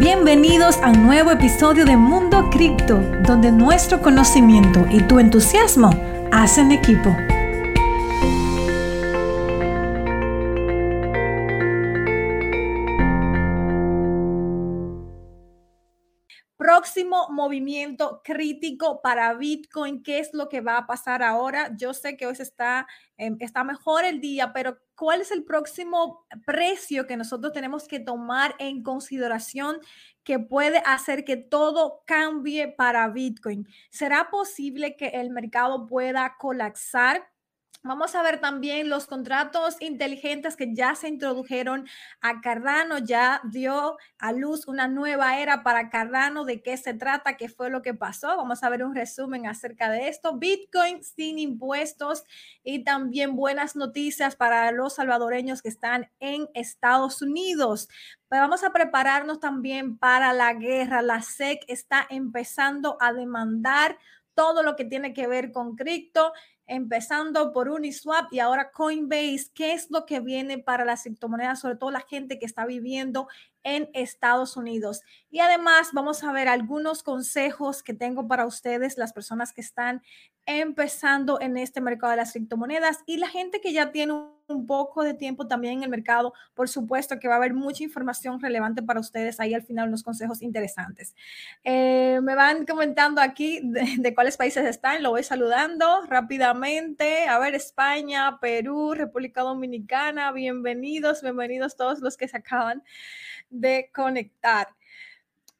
Bienvenidos a un nuevo episodio de Mundo Cripto, donde nuestro conocimiento y tu entusiasmo hacen equipo. próximo movimiento crítico para Bitcoin? ¿Qué es lo que va a pasar ahora? Yo sé que hoy está, em, está mejor el día, pero ¿cuál es el próximo precio que nosotros tenemos que tomar en consideración que puede hacer que todo cambie para Bitcoin? ¿Será posible que el mercado pueda colapsar? Vamos a ver también los contratos inteligentes que ya se introdujeron a Cardano, ya dio a luz una nueva era para Cardano, de qué se trata, qué fue lo que pasó. Vamos a ver un resumen acerca de esto. Bitcoin sin impuestos y también buenas noticias para los salvadoreños que están en Estados Unidos. Pues vamos a prepararnos también para la guerra. La SEC está empezando a demandar todo lo que tiene que ver con cripto empezando por Uniswap y ahora Coinbase. ¿Qué es lo que viene para las criptomonedas, sobre todo la gente que está viviendo en Estados Unidos? Y además vamos a ver algunos consejos que tengo para ustedes, las personas que están empezando en este mercado de las criptomonedas y la gente que ya tiene un poco de tiempo también en el mercado. Por supuesto que va a haber mucha información relevante para ustedes ahí al final, unos consejos interesantes. Eh, me van comentando aquí de, de cuáles países están, lo voy saludando rápidamente. A ver, España, Perú, República Dominicana, bienvenidos, bienvenidos todos los que se acaban de conectar.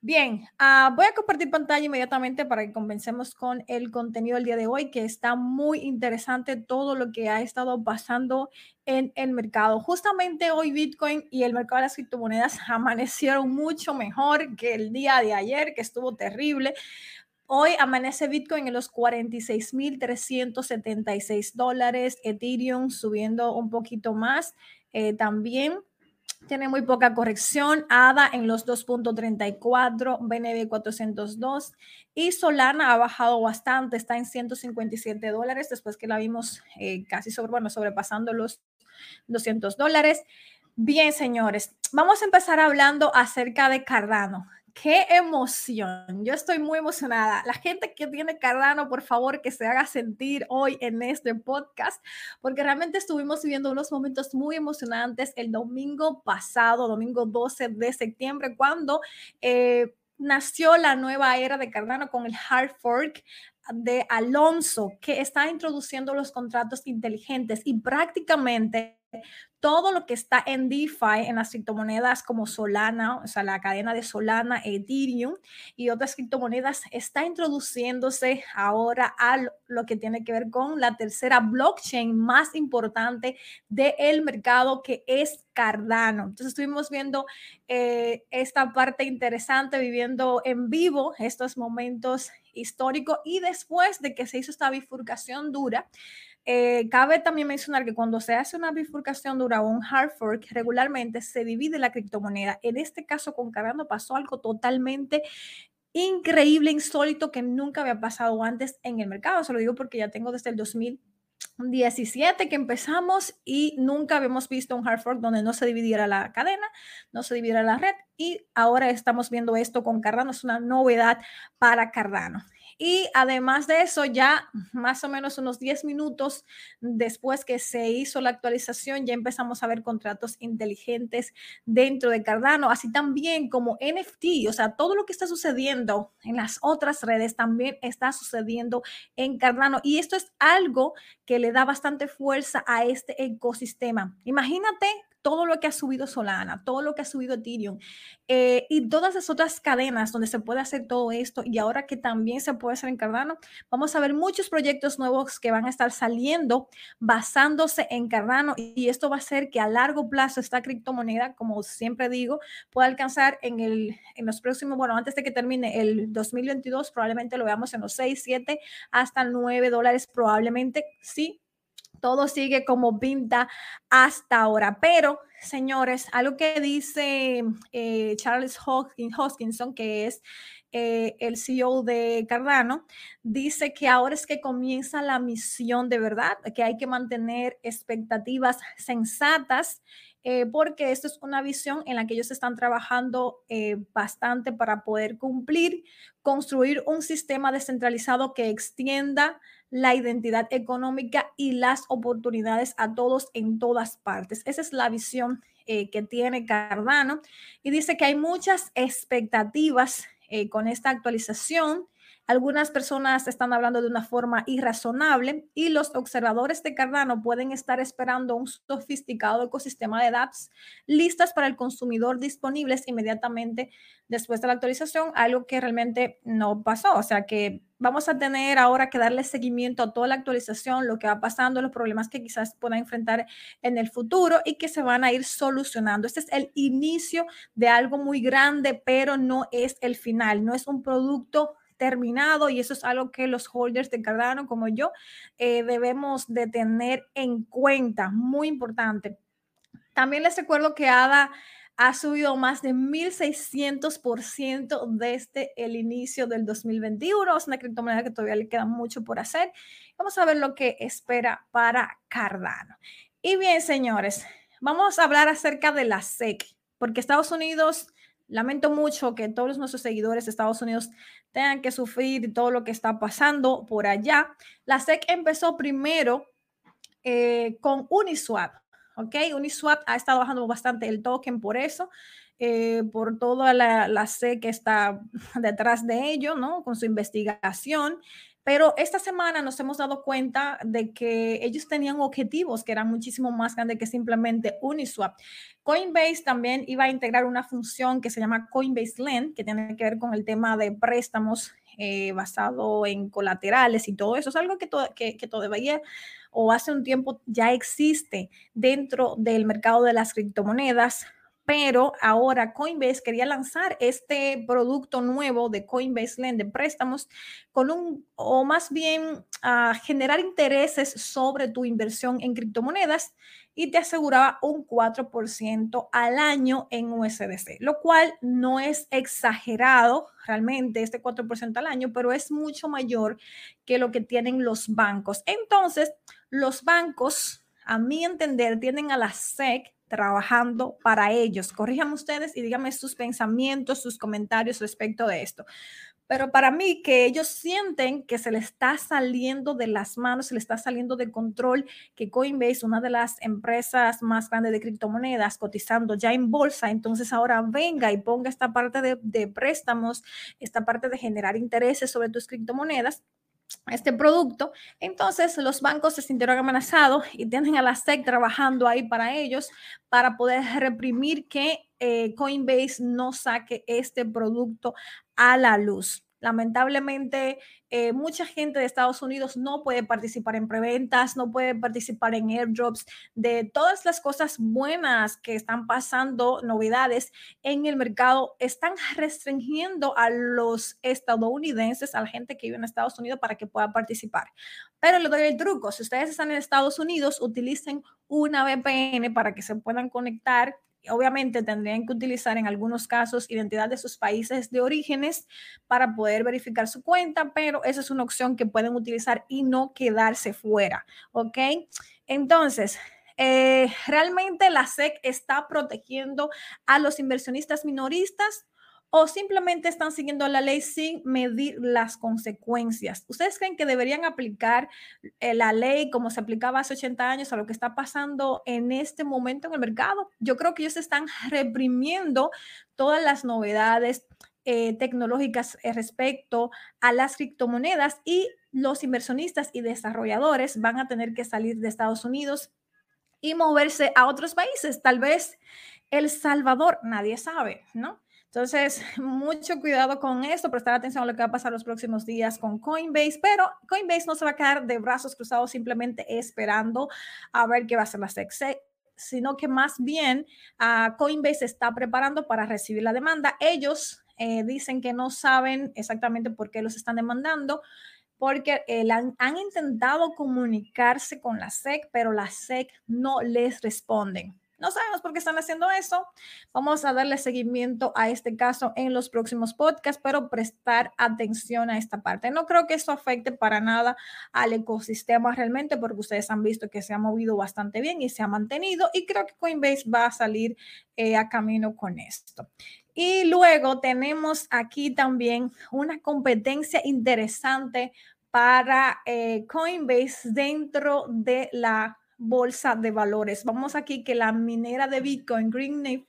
Bien, uh, voy a compartir pantalla inmediatamente para que comencemos con el contenido del día de hoy, que está muy interesante todo lo que ha estado pasando en el mercado. Justamente hoy Bitcoin y el mercado de las criptomonedas amanecieron mucho mejor que el día de ayer, que estuvo terrible. Hoy amanece Bitcoin en los 46.376 dólares, Ethereum subiendo un poquito más eh, también tiene muy poca corrección. ADA en los 2.34, BNB 402 y Solana ha bajado bastante, está en 157 dólares después que la vimos eh, casi sobre, bueno, sobrepasando los 200 dólares. Bien, señores, vamos a empezar hablando acerca de Cardano. Qué emoción. Yo estoy muy emocionada. La gente que tiene Cardano, por favor, que se haga sentir hoy en este podcast, porque realmente estuvimos viviendo unos momentos muy emocionantes el domingo pasado, domingo 12 de septiembre, cuando... Eh, nació la nueva era de Cardano con el hard fork de Alonso, que está introduciendo los contratos inteligentes y prácticamente todo lo que está en DeFi, en las criptomonedas como Solana, o sea, la cadena de Solana, Ethereum y otras criptomonedas, está introduciéndose ahora a lo que tiene que ver con la tercera blockchain más importante del mercado, que es Cardano. Entonces estuvimos viendo eh, esta parte interesante, viviendo en vivo estos momentos históricos y después de que se hizo esta bifurcación dura, eh, cabe también mencionar que cuando se hace una bifurcación dura un hard fork, regularmente se divide la criptomoneda. En este caso, con Cardano pasó algo totalmente increíble, insólito, que nunca había pasado antes en el mercado. Se lo digo porque ya tengo desde el 2017 que empezamos y nunca habíamos visto un hard fork donde no se dividiera la cadena, no se dividiera la red y ahora estamos viendo esto con Cardano, es una novedad para Cardano. Y además de eso, ya más o menos unos 10 minutos después que se hizo la actualización, ya empezamos a ver contratos inteligentes dentro de Cardano, así también como NFT, o sea, todo lo que está sucediendo en las otras redes también está sucediendo en Cardano. Y esto es algo que le da bastante fuerza a este ecosistema. Imagínate todo lo que ha subido Solana, todo lo que ha subido Ethereum eh, y todas las otras cadenas donde se puede hacer todo esto y ahora que también se puede hacer en Cardano, vamos a ver muchos proyectos nuevos que van a estar saliendo basándose en Cardano y esto va a hacer que a largo plazo esta criptomoneda, como siempre digo, pueda alcanzar en, el, en los próximos, bueno, antes de que termine el 2022, probablemente lo veamos en los 6, 7 hasta 9 dólares probablemente, sí, todo sigue como pinta hasta ahora. Pero, señores, algo que dice eh, Charles Hoskinson, que es eh, el CEO de Cardano, dice que ahora es que comienza la misión de verdad, que hay que mantener expectativas sensatas eh, porque esto es una visión en la que ellos están trabajando bastante para poder cumplir, construir un sistema descentralizado que extienda la identidad económica y las oportunidades a todos en todas partes. Esa es la visión eh, que tiene Cardano y dice que hay muchas expectativas con esta actualización algunas personas están hablando de una forma irrazonable y los observadores de Cardano pueden estar esperando un sofisticado ecosistema de dApps listas para el consumidor disponibles inmediatamente después de la actualización, algo que realmente no pasó. O sea que vamos a tener ahora que darle seguimiento a toda la actualización, lo que va pasando, los problemas que quizás puedan enfrentar en el futuro y que se van a ir solucionando. Este es el inicio de algo muy grande, pero no es el final, no es un producto terminado y eso es algo que los holders de Cardano como yo eh, debemos de tener en cuenta, muy importante. También les recuerdo que ADA ha subido más de 1.600% desde el inicio del 2021. Es una criptomoneda que todavía le queda mucho por hacer. Vamos a ver lo que espera para Cardano. Y bien, señores, vamos a hablar acerca de la SEC, porque Estados Unidos Lamento mucho que todos nuestros seguidores de Estados Unidos tengan que sufrir todo lo que está pasando por allá. La SEC empezó primero eh, con Uniswap, ¿ok? Uniswap ha estado bajando bastante el token por eso, eh, por toda la, la SEC que está detrás de ello, ¿no? Con su investigación. Pero esta semana nos hemos dado cuenta de que ellos tenían objetivos que eran muchísimo más grandes que simplemente Uniswap. Coinbase también iba a integrar una función que se llama Coinbase Lend, que tiene que ver con el tema de préstamos eh, basado en colaterales y todo eso. Es algo que, que, que todavía o hace un tiempo ya existe dentro del mercado de las criptomonedas pero ahora Coinbase quería lanzar este producto nuevo de Coinbase Lend de préstamos con un, o más bien a generar intereses sobre tu inversión en criptomonedas y te aseguraba un 4% al año en USDC, lo cual no es exagerado realmente este 4% al año, pero es mucho mayor que lo que tienen los bancos. Entonces, los bancos, a mi entender, tienen a la SEC trabajando para ellos. Corríjanme ustedes y díganme sus pensamientos, sus comentarios respecto de esto. Pero para mí, que ellos sienten que se le está saliendo de las manos, se le está saliendo de control, que Coinbase, una de las empresas más grandes de criptomonedas, cotizando ya en bolsa, entonces ahora venga y ponga esta parte de, de préstamos, esta parte de generar intereses sobre tus criptomonedas este producto. Entonces los bancos se sintieron amenazados y tienen a la SEC trabajando ahí para ellos para poder reprimir que eh, Coinbase no saque este producto a la luz. Lamentablemente, eh, mucha gente de Estados Unidos no puede participar en preventas, no puede participar en airdrops, de todas las cosas buenas que están pasando, novedades en el mercado, están restringiendo a los estadounidenses, a la gente que vive en Estados Unidos para que pueda participar. Pero le doy el truco, si ustedes están en Estados Unidos, utilicen una VPN para que se puedan conectar obviamente tendrían que utilizar en algunos casos identidad de sus países de orígenes para poder verificar su cuenta, pero esa es una opción que pueden utilizar y no quedarse fuera, ¿ok? Entonces, eh, realmente la SEC está protegiendo a los inversionistas minoristas o simplemente están siguiendo la ley sin medir las consecuencias. ¿Ustedes creen que deberían aplicar eh, la ley como se aplicaba hace 80 años a lo que está pasando en este momento en el mercado? Yo creo que ellos están reprimiendo todas las novedades eh, tecnológicas eh, respecto a las criptomonedas y los inversionistas y desarrolladores van a tener que salir de Estados Unidos y moverse a otros países. Tal vez El Salvador, nadie sabe, ¿no? Entonces, mucho cuidado con esto, prestar atención a lo que va a pasar los próximos días con Coinbase, pero Coinbase no se va a quedar de brazos cruzados simplemente esperando a ver qué va a hacer la SEC, sino que más bien uh, Coinbase está preparando para recibir la demanda. Ellos eh, dicen que no saben exactamente por qué los están demandando, porque eh, han, han, intentado comunicarse con la SEC, pero la SEC no les responden. No sabemos por qué están haciendo eso. Vamos a darle seguimiento a este caso en los próximos podcasts, pero prestar atención a esta parte. No creo que eso afecte para nada al ecosistema realmente, porque ustedes han visto que se ha movido bastante bien y se ha mantenido y creo que Coinbase va a salir eh, a camino con esto. Y luego tenemos aquí también una competencia interesante para eh, Coinbase dentro de la bolsa de valores. Vamos aquí que la minera de Bitcoin, Greenleaf,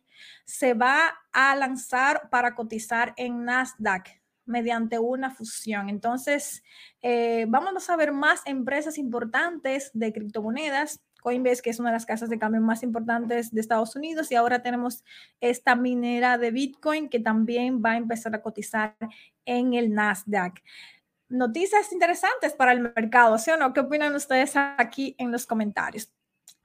se va a lanzar para cotizar en Nasdaq mediante una fusión. Entonces, eh, vamos a ver más empresas importantes de criptomonedas. Coinbase, que es una de las casas de cambio más importantes de Estados Unidos, y ahora tenemos esta minera de Bitcoin que también va a empezar a cotizar en el Nasdaq noticias interesantes para el mercado, ¿sí o no? ¿Qué opinan ustedes aquí en los comentarios?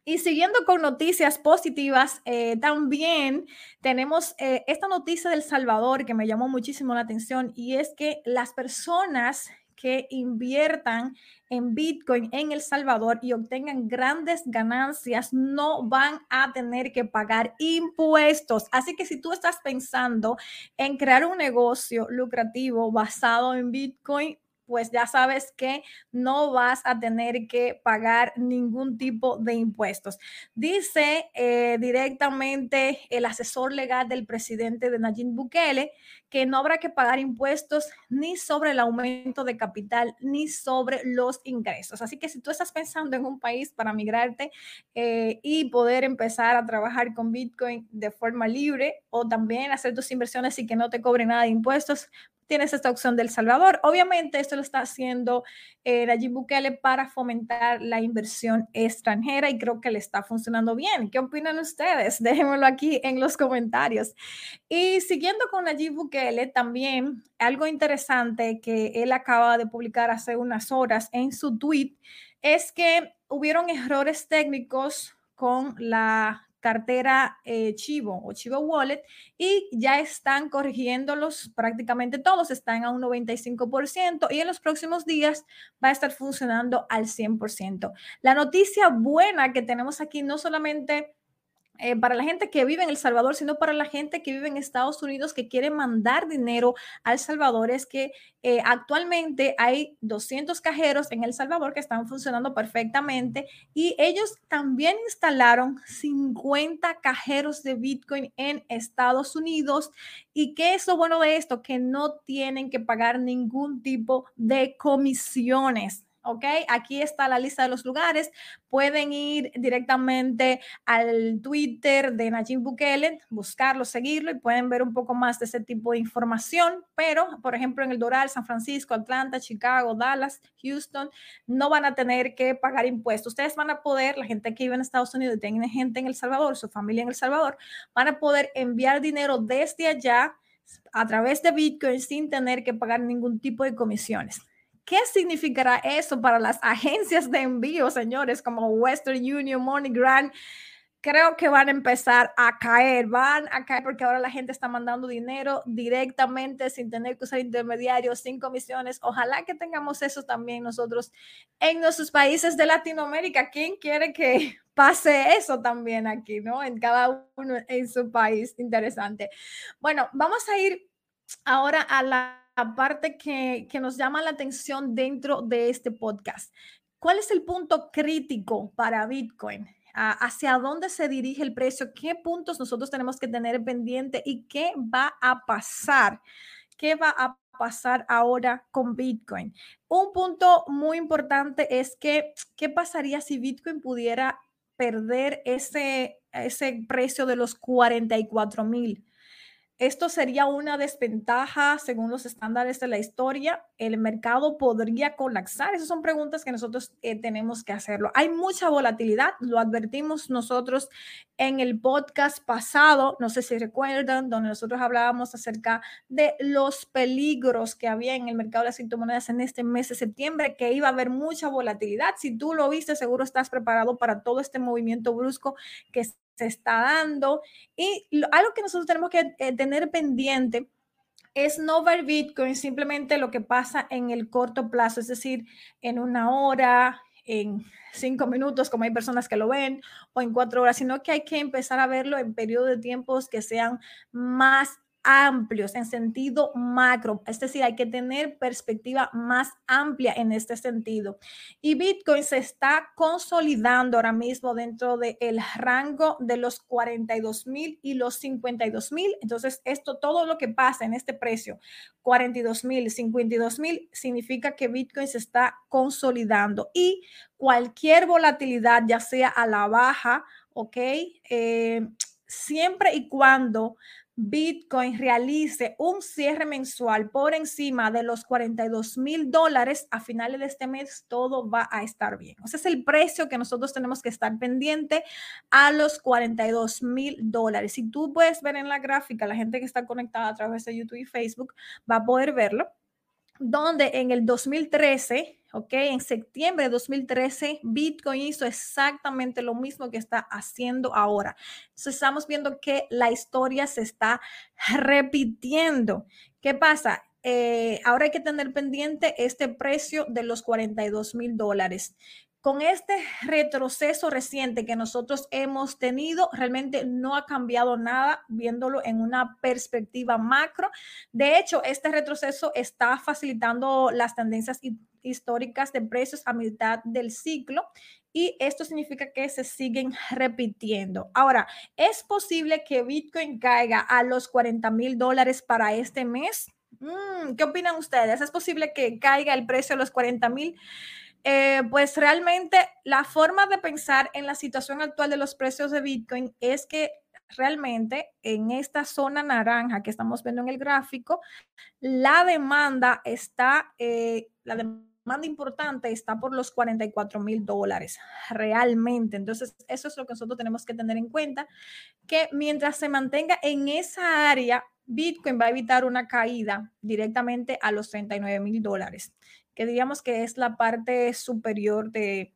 Y siguiendo con noticias positivas, eh, también tenemos eh, esta noticia del Salvador que me llamó muchísimo la atención y es que las personas que inviertan en Bitcoin en El Salvador y obtengan grandes ganancias no van a tener que pagar impuestos. Así que si tú estás pensando en crear un negocio lucrativo basado en Bitcoin, pues ya sabes que no vas a tener que pagar ningún tipo de impuestos. Dice eh, directamente el asesor legal del presidente de Nayib Bukele que no habrá que pagar impuestos ni sobre el aumento de capital ni sobre los ingresos. Así que si tú estás pensando en un país para migrarte eh, y poder empezar a trabajar con Bitcoin de forma libre o también hacer tus inversiones y que no te cobre nada de impuestos, tienes esta opción del Salvador. Obviamente, esto lo está haciendo eh, Nayib Bukele para fomentar la inversión extranjera y creo que le está funcionando bien. ¿Qué opinan ustedes? Déjenmelo aquí en los comentarios. Y siguiendo con Nayib Bukele, también algo interesante que él acaba de publicar hace unas horas en su tweet es que hubieron errores técnicos con la cartera eh, Chivo o Chivo Wallet y ya están corrigiéndolos prácticamente todos, están a un 95% y en los próximos días va a estar funcionando al 100%. La noticia buena que tenemos aquí no solamente eh, para la gente que vive en El Salvador, sino para la gente que vive en Estados Unidos que quiere mandar dinero a El Salvador, es que eh, actualmente hay 200 cajeros en El Salvador que están funcionando perfectamente y ellos también instalaron 50 cajeros de Bitcoin en Estados Unidos. ¿Y qué es lo bueno de esto? Que no tienen que pagar ningún tipo de comisiones. ¿Ok? Aquí está la lista de los lugares. Pueden ir directamente al Twitter de Nayib Bukele, buscarlo, seguirlo y pueden ver un poco más de ese tipo de información. Pero, por ejemplo, en el Doral, San Francisco, Atlanta, Chicago, Dallas, Houston, no van a tener que pagar impuestos. Ustedes van a poder, la gente que vive en Estados Unidos y tiene gente en El Salvador, su familia en El Salvador, van a poder enviar dinero desde allá a través de Bitcoin sin tener que pagar ningún tipo de comisiones. ¿Qué significará eso para las agencias de envío, señores, como Western Union, MoneyGram? Creo que van a empezar a caer, van a caer porque ahora la gente está mandando dinero directamente sin tener que usar intermediarios, sin comisiones. Ojalá que tengamos eso también nosotros en nuestros países de Latinoamérica. ¿Quién quiere que pase eso también aquí, no? En cada uno en su país. Interesante. Bueno, vamos a ir ahora a la parte que, que nos llama la atención dentro de este podcast. ¿Cuál es el punto crítico para Bitcoin? hacia dónde se dirige el precio, qué puntos nosotros tenemos que tener pendiente y qué va a pasar, qué va a pasar ahora con Bitcoin. Un punto muy importante es que, ¿qué pasaría si Bitcoin pudiera perder ese, ese precio de los 44 mil? Esto sería una desventaja según los estándares de la historia. El mercado podría colapsar. Esas son preguntas que nosotros eh, tenemos que hacerlo. Hay mucha volatilidad, lo advertimos nosotros en el podcast pasado, no sé si recuerdan, donde nosotros hablábamos acerca de los peligros que había en el mercado de las criptomonedas en este mes de septiembre, que iba a haber mucha volatilidad. Si tú lo viste, seguro estás preparado para todo este movimiento brusco que se está dando. Y algo que nosotros tenemos que eh, tener pendiente es no ver Bitcoin simplemente lo que pasa en el corto plazo, es decir, en una hora, en cinco minutos, como hay personas que lo ven, o en cuatro horas, sino que hay que empezar a verlo en periodos de tiempos que sean más amplios en sentido macro, es decir, hay que tener perspectiva más amplia en este sentido. Y Bitcoin se está consolidando ahora mismo dentro del rango de los 42 mil y los 52 mil. Entonces, esto, todo lo que pasa en este precio, 42 mil, 52 mil, significa que Bitcoin se está consolidando y cualquier volatilidad, ya sea a la baja, ¿ok? Eh, siempre y cuando Bitcoin realice un cierre mensual por encima de los 42 mil dólares, a finales de este mes todo va a estar bien. Ese es el precio que nosotros tenemos que estar pendiente a los 42 mil dólares. Si tú puedes ver en la gráfica, la gente que está conectada a través de YouTube y Facebook va a poder verlo donde en el 2013, ok, en septiembre de 2013, Bitcoin hizo exactamente lo mismo que está haciendo ahora. Entonces estamos viendo que la historia se está repitiendo. ¿Qué pasa? Eh, ahora hay que tener pendiente este precio de los 42 mil dólares con este retroceso reciente que nosotros hemos tenido, realmente no ha cambiado nada viéndolo en una perspectiva macro. De hecho, este retroceso está facilitando las tendencias históricas de precios a mitad del ciclo y esto significa que se siguen repitiendo. Ahora, ¿es posible que Bitcoin caiga a los 40 mil dólares para este mes? Mm, ¿Qué opinan ustedes? ¿Es posible que caiga el precio a los 40 mil? Eh, pues realmente la forma de pensar en la situación actual de los precios de Bitcoin es que realmente en esta zona naranja que estamos viendo en el gráfico, la demanda está, eh, la demanda importante está por los 44 mil dólares realmente. Entonces, eso es lo que nosotros tenemos que tener en cuenta, que mientras se mantenga en esa área, Bitcoin va a evitar una caída directamente a los 39 mil dólares que diríamos que es la parte superior de,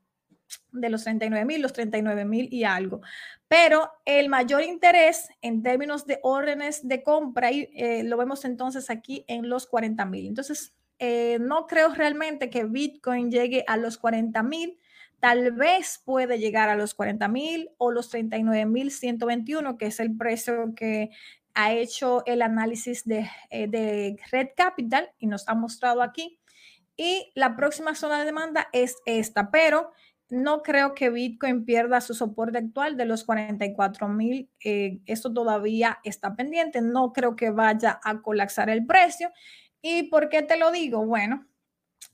de los 39 mil, los 39 mil y algo. Pero el mayor interés en términos de órdenes de compra eh, lo vemos entonces aquí en los 40 mil. Entonces, eh, no creo realmente que Bitcoin llegue a los 40 mil. Tal vez puede llegar a los 40 mil o los 39 mil 121, que es el precio que ha hecho el análisis de, eh, de Red Capital y nos ha mostrado aquí. Y la próxima zona de demanda es esta, pero no creo que Bitcoin pierda su soporte actual de los 44 mil. Eh, esto todavía está pendiente. No creo que vaya a colapsar el precio. ¿Y por qué te lo digo? Bueno,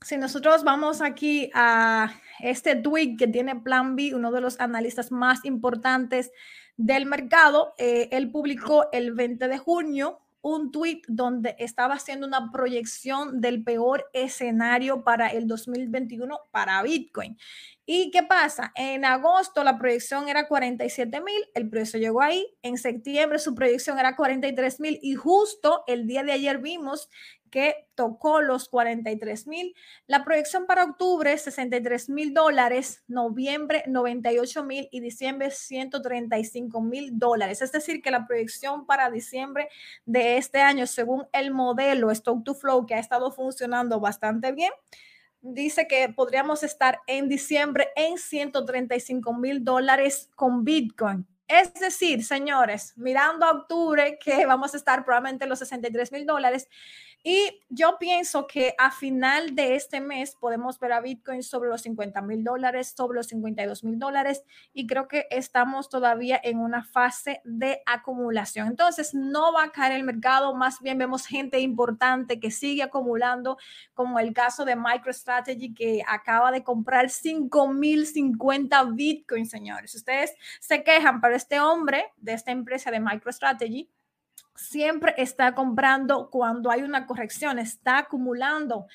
si nosotros vamos aquí a este tweet que tiene Plan B, uno de los analistas más importantes del mercado, eh, él publicó el 20 de junio un tweet donde estaba haciendo una proyección del peor escenario para el 2021 para Bitcoin. ¿Y qué pasa? En agosto la proyección era 47 mil, el precio llegó ahí. En septiembre su proyección era 43 mil y justo el día de ayer vimos que tocó los 43 mil. La proyección para octubre, 63 mil dólares, noviembre, 98 mil y diciembre, 135 mil dólares. Es decir, que la proyección para diciembre de este año, según el modelo Stock to Flow, que ha estado funcionando bastante bien, dice que podríamos estar en diciembre en 135 mil dólares con Bitcoin. Es decir, señores, mirando a octubre que vamos a estar probablemente en los 63 mil dólares, y yo pienso que a final de este mes podemos ver a Bitcoin sobre los 50 mil dólares, sobre los 52 mil dólares y creo que estamos todavía en una fase de acumulación. Entonces no va a caer el mercado, más bien vemos gente importante que sigue acumulando, como el caso de MicroStrategy que acaba de comprar 5 mil 50 Bitcoin, señores. Ustedes se quejan, pero este hombre de esta empresa de MicroStrategy, siempre está comprando cuando hay una corrección, está acumulando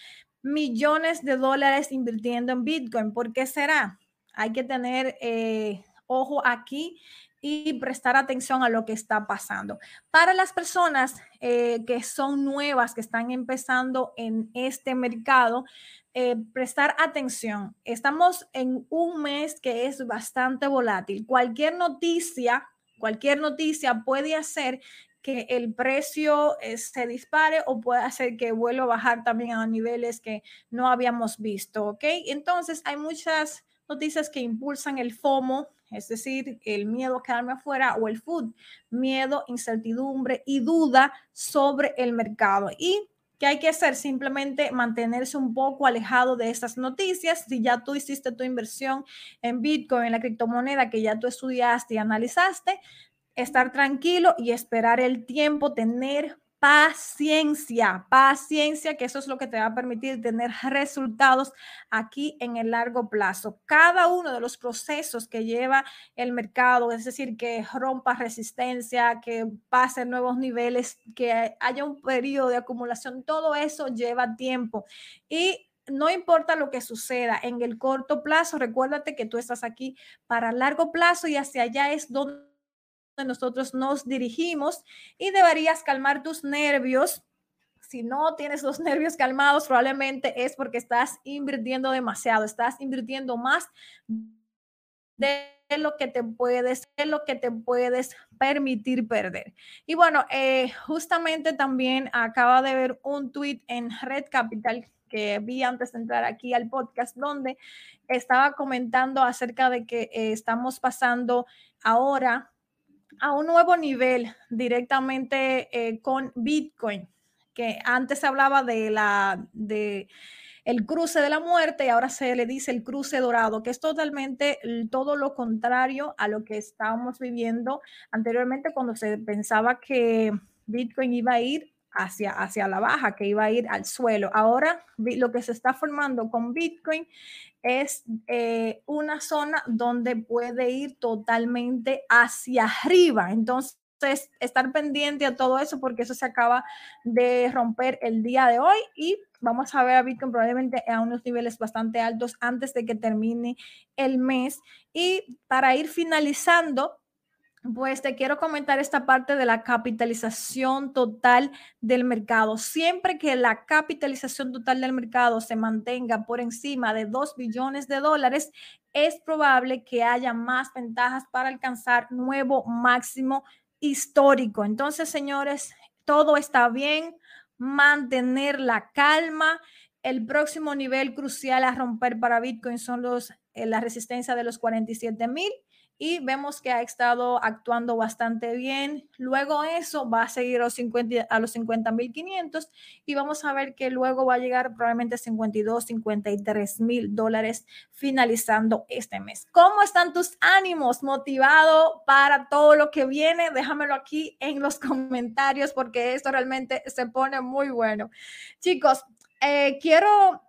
millones de dólares invirtiendo en Bitcoin. ¿Por qué será? Hay que tener eh, ojo aquí y prestar atención a lo que está pasando. Para las personas eh, que son nuevas, que están empezando en este mercado, eh, prestar atención. Estamos en un mes que es bastante volátil. Cualquier noticia, cualquier noticia puede hacer que el precio eh, se dispare o puede hacer que vuelva a bajar también a niveles que no habíamos visto, ¿ok? Entonces hay muchas noticias que impulsan el FOMO, es decir, el miedo a quedarme afuera o el food, miedo, incertidumbre y duda sobre el mercado. Y ¿Qué hay que hacer? Simplemente mantenerse un poco alejado de estas noticias. Si ya tú hiciste tu inversión en Bitcoin, en la criptomoneda que ya tú estudiaste y analizaste, estar tranquilo y esperar el tiempo, tener paciencia, paciencia, que eso es lo que te va a permitir tener resultados aquí en el largo plazo. Cada uno de los procesos que lleva el mercado, es decir, que rompa resistencia, que pase nuevos niveles, que haya un periodo de acumulación, todo eso lleva tiempo. Y no importa lo que suceda en el corto plazo, recuérdate que tú estás aquí para largo plazo y hacia allá es donde nosotros nos dirigimos y deberías calmar tus nervios. Si no tienes los nervios calmados, probablemente es porque estás invirtiendo demasiado, estás invirtiendo más de lo que te puedes, de lo que te puedes permitir perder. Y bueno, eh, justamente también acaba de ver un tweet en Red Capital que vi antes de entrar aquí al podcast, donde estaba comentando acerca de que eh, estamos pasando ahora a un nuevo nivel directamente eh, con Bitcoin, que antes se hablaba de la de el cruce de la muerte y ahora se le dice el cruce dorado, que es totalmente todo lo contrario a lo que estábamos viviendo anteriormente cuando se pensaba que Bitcoin iba a ir hacia, hacia la baja, que iba a ir al suelo. Ahora lo que se está formando con Bitcoin es eh, una zona donde puede ir totalmente hacia arriba. Entonces, estar pendiente a todo eso porque eso se acaba de romper el día de hoy y vamos a ver a Bitcoin probablemente a unos niveles bastante altos antes de que termine el mes. Y para ir finalizando, pues te quiero comentar esta parte de la capitalización total del mercado. Siempre que la capitalización total del mercado se mantenga por encima de 2 billones de dólares, es probable que haya más ventajas para alcanzar nuevo máximo histórico. Entonces, señores, todo está bien, mantener la calma. El próximo nivel crucial a romper para Bitcoin son los, eh, la resistencia de los 47 mil y vemos que ha estado actuando bastante bien. Luego eso va a seguir a los 50 a los 50.500 y vamos a ver que luego va a llegar probablemente a 52, 53 mil dólares finalizando este mes. ¿Cómo están tus ánimos? ¿Motivado para todo lo que viene? Déjamelo aquí en los comentarios porque esto realmente se pone muy bueno. Chicos, eh, quiero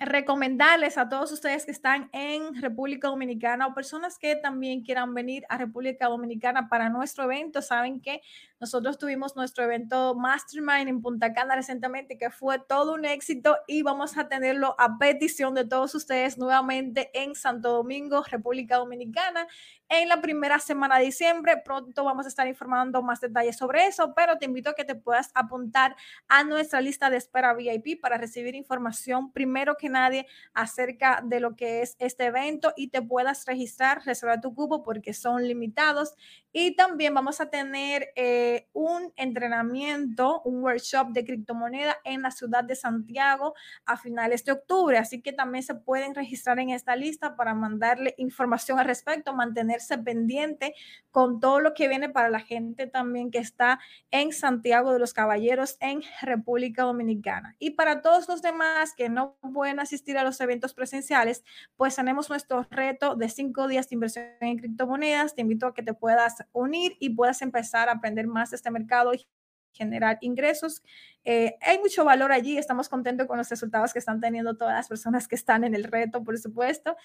recomendarles a todos ustedes que están en República Dominicana o personas que también quieran venir a República Dominicana para nuestro evento. Saben que nosotros tuvimos nuestro evento Mastermind en Punta Cana recientemente, que fue todo un éxito y vamos a tenerlo a petición de todos ustedes nuevamente en Santo Domingo, República Dominicana, en la primera semana de diciembre. Pronto vamos a estar informando más detalles sobre eso, pero te invito a que te puedas apuntar a nuestra lista de espera VIP para recibir información primero que nadie acerca de lo que es este evento y te puedas registrar, reservar tu cupo porque son limitados. Y también vamos a tener... Eh, un entrenamiento, un workshop de criptomoneda en la ciudad de Santiago a finales de octubre. Así que también se pueden registrar en esta lista para mandarle información al respecto, mantenerse pendiente con todo lo que viene para la gente también que está en Santiago de los Caballeros en República Dominicana. Y para todos los demás que no pueden asistir a los eventos presenciales, pues tenemos nuestro reto de cinco días de inversión en criptomonedas. Te invito a que te puedas unir y puedas empezar a aprender más este mercado y generar ingresos. Eh, hay mucho valor allí, estamos contentos con los resultados que están teniendo todas las personas que están en el reto, por supuesto.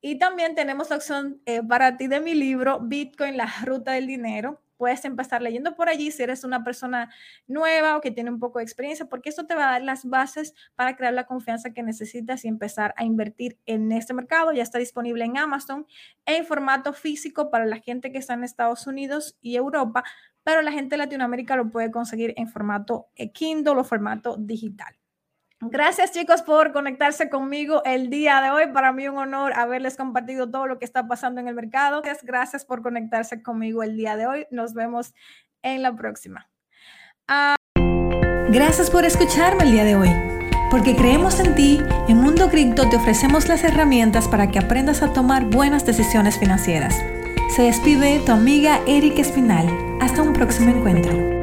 Y también tenemos la opción eh, para ti de mi libro, Bitcoin, la ruta del dinero. Puedes empezar leyendo por allí si eres una persona nueva o que tiene un poco de experiencia, porque esto te va a dar las bases para crear la confianza que necesitas y empezar a invertir en este mercado. Ya está disponible en Amazon en formato físico para la gente que está en Estados Unidos y Europa, pero la gente de Latinoamérica lo puede conseguir en formato eh, Kindle o formato digital. Gracias chicos por conectarse conmigo el día de hoy. Para mí un honor haberles compartido todo lo que está pasando en el mercado. Gracias por conectarse conmigo el día de hoy. Nos vemos en la próxima. Gracias por escucharme el día de hoy. Porque creemos en ti, en Mundo Cripto te ofrecemos las herramientas para que aprendas a tomar buenas decisiones financieras. Se despide tu amiga Erika Espinal. Hasta un próximo encuentro.